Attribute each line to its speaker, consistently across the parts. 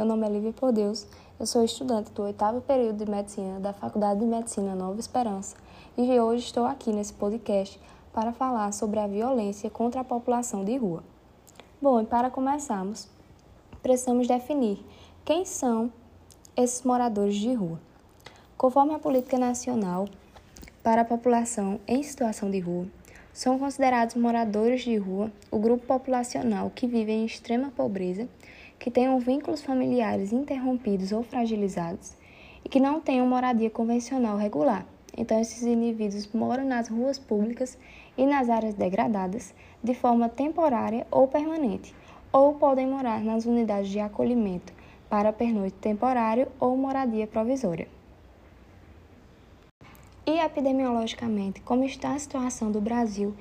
Speaker 1: meu nome é Lívia Por Deus, eu sou estudante do oitavo período de Medicina da Faculdade de Medicina Nova Esperança e hoje estou aqui nesse podcast para falar sobre a violência contra a população de rua. Bom, e para começarmos, precisamos definir quem são esses moradores de rua. Conforme a política nacional para a população em situação de rua, são considerados moradores de rua o grupo populacional que vive em extrema pobreza, que tenham vínculos familiares interrompidos ou fragilizados e que não tenham moradia convencional regular. Então, esses indivíduos moram nas ruas públicas e nas áreas degradadas de forma temporária ou permanente, ou podem morar nas unidades de acolhimento para pernoite temporário ou moradia provisória. E epidemiologicamente, como está a situação do Brasil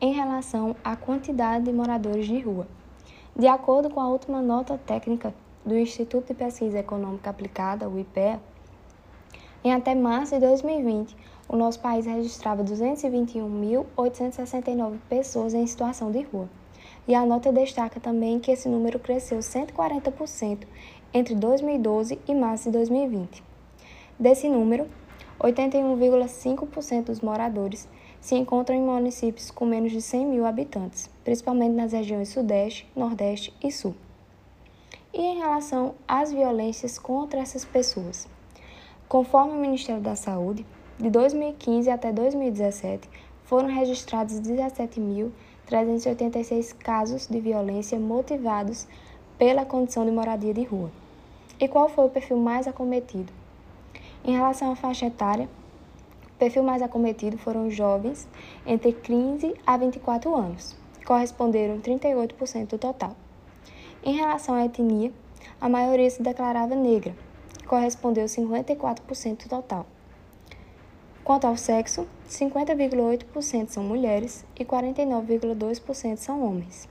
Speaker 1: em relação à quantidade de moradores de rua? De acordo com a última nota técnica do Instituto de Pesquisa Econômica Aplicada, o IPEA, em até março de 2020, o nosso país registrava 221.869 pessoas em situação de rua. E a nota destaca também que esse número cresceu 140% entre 2012 e março de 2020. Desse número, 81,5% dos moradores se encontram em municípios com menos de 100 mil habitantes, principalmente nas regiões Sudeste, Nordeste e Sul. E em relação às violências contra essas pessoas? Conforme o Ministério da Saúde, de 2015 até 2017 foram registrados 17.386 casos de violência motivados pela condição de moradia de rua. E qual foi o perfil mais acometido? Em relação à faixa etária, perfil mais acometido foram jovens entre 15 a 24 anos, que corresponderam 38% do total. Em relação à etnia, a maioria se declarava negra, que correspondeu 54% do total. Quanto ao sexo, 50,8% são mulheres e 49,2% são homens.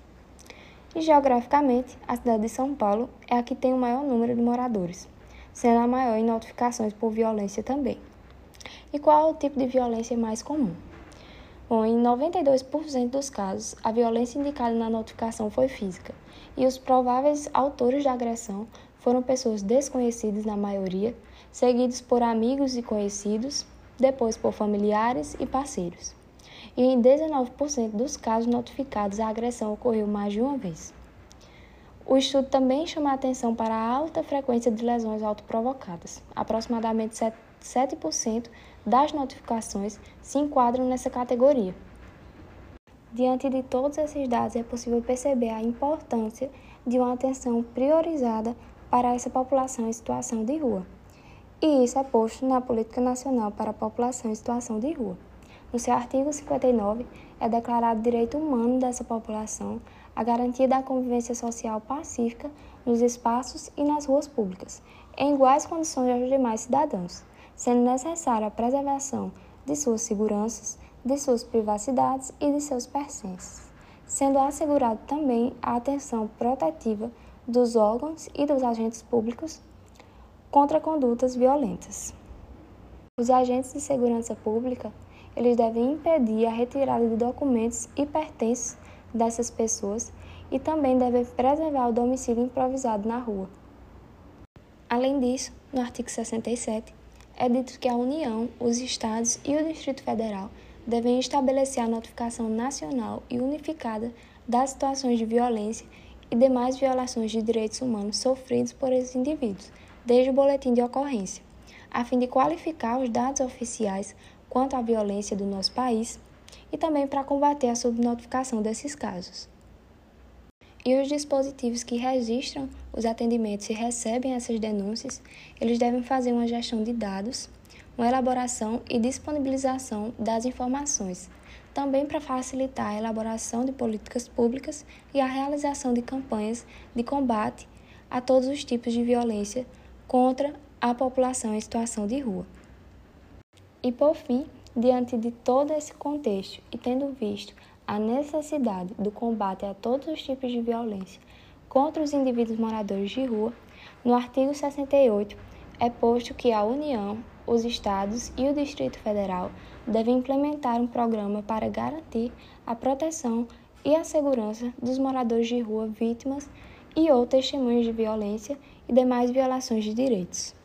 Speaker 1: E geograficamente, a cidade de São Paulo é a que tem o maior número de moradores, sendo a maior em notificações por violência também. E qual é o tipo de violência mais comum? Bom, em 92% dos casos, a violência indicada na notificação foi física, e os prováveis autores da agressão foram pessoas desconhecidas na maioria, seguidos por amigos e conhecidos, depois por familiares e parceiros. E em 19% dos casos notificados, a agressão ocorreu mais de uma vez. O estudo também chama a atenção para a alta frequência de lesões autoprovocadas. Aproximadamente 7% das notificações se enquadram nessa categoria. Diante de todos esses dados, é possível perceber a importância de uma atenção priorizada para essa população em situação de rua. E isso é posto na Política Nacional para a População em Situação de Rua. No seu artigo 59, é declarado direito humano dessa população a garantia da convivência social pacífica nos espaços e nas ruas públicas, em iguais condições aos demais cidadãos, sendo necessária a preservação de suas seguranças, de suas privacidades e de seus pertences, sendo assegurado também a atenção protetiva dos órgãos e dos agentes públicos contra condutas violentas. Os agentes de segurança pública, eles devem impedir a retirada de documentos e pertences dessas pessoas e também deve preservar o domicílio improvisado na rua. Além disso, no artigo 67, é dito que a União, os Estados e o Distrito Federal devem estabelecer a notificação nacional e unificada das situações de violência e demais violações de direitos humanos sofridos por esses indivíduos, desde o boletim de ocorrência, a fim de qualificar os dados oficiais quanto à violência do nosso país e também para combater a subnotificação desses casos. E os dispositivos que registram os atendimentos e recebem essas denúncias, eles devem fazer uma gestão de dados, uma elaboração e disponibilização das informações, também para facilitar a elaboração de políticas públicas e a realização de campanhas de combate a todos os tipos de violência contra a população em situação de rua. E por fim, Diante de todo esse contexto e tendo visto a necessidade do combate a todos os tipos de violência contra os indivíduos moradores de rua, no artigo 68 é posto que a União, os Estados e o Distrito Federal devem implementar um programa para garantir a proteção e a segurança dos moradores de rua vítimas e ou testemunhas de violência e demais violações de direitos.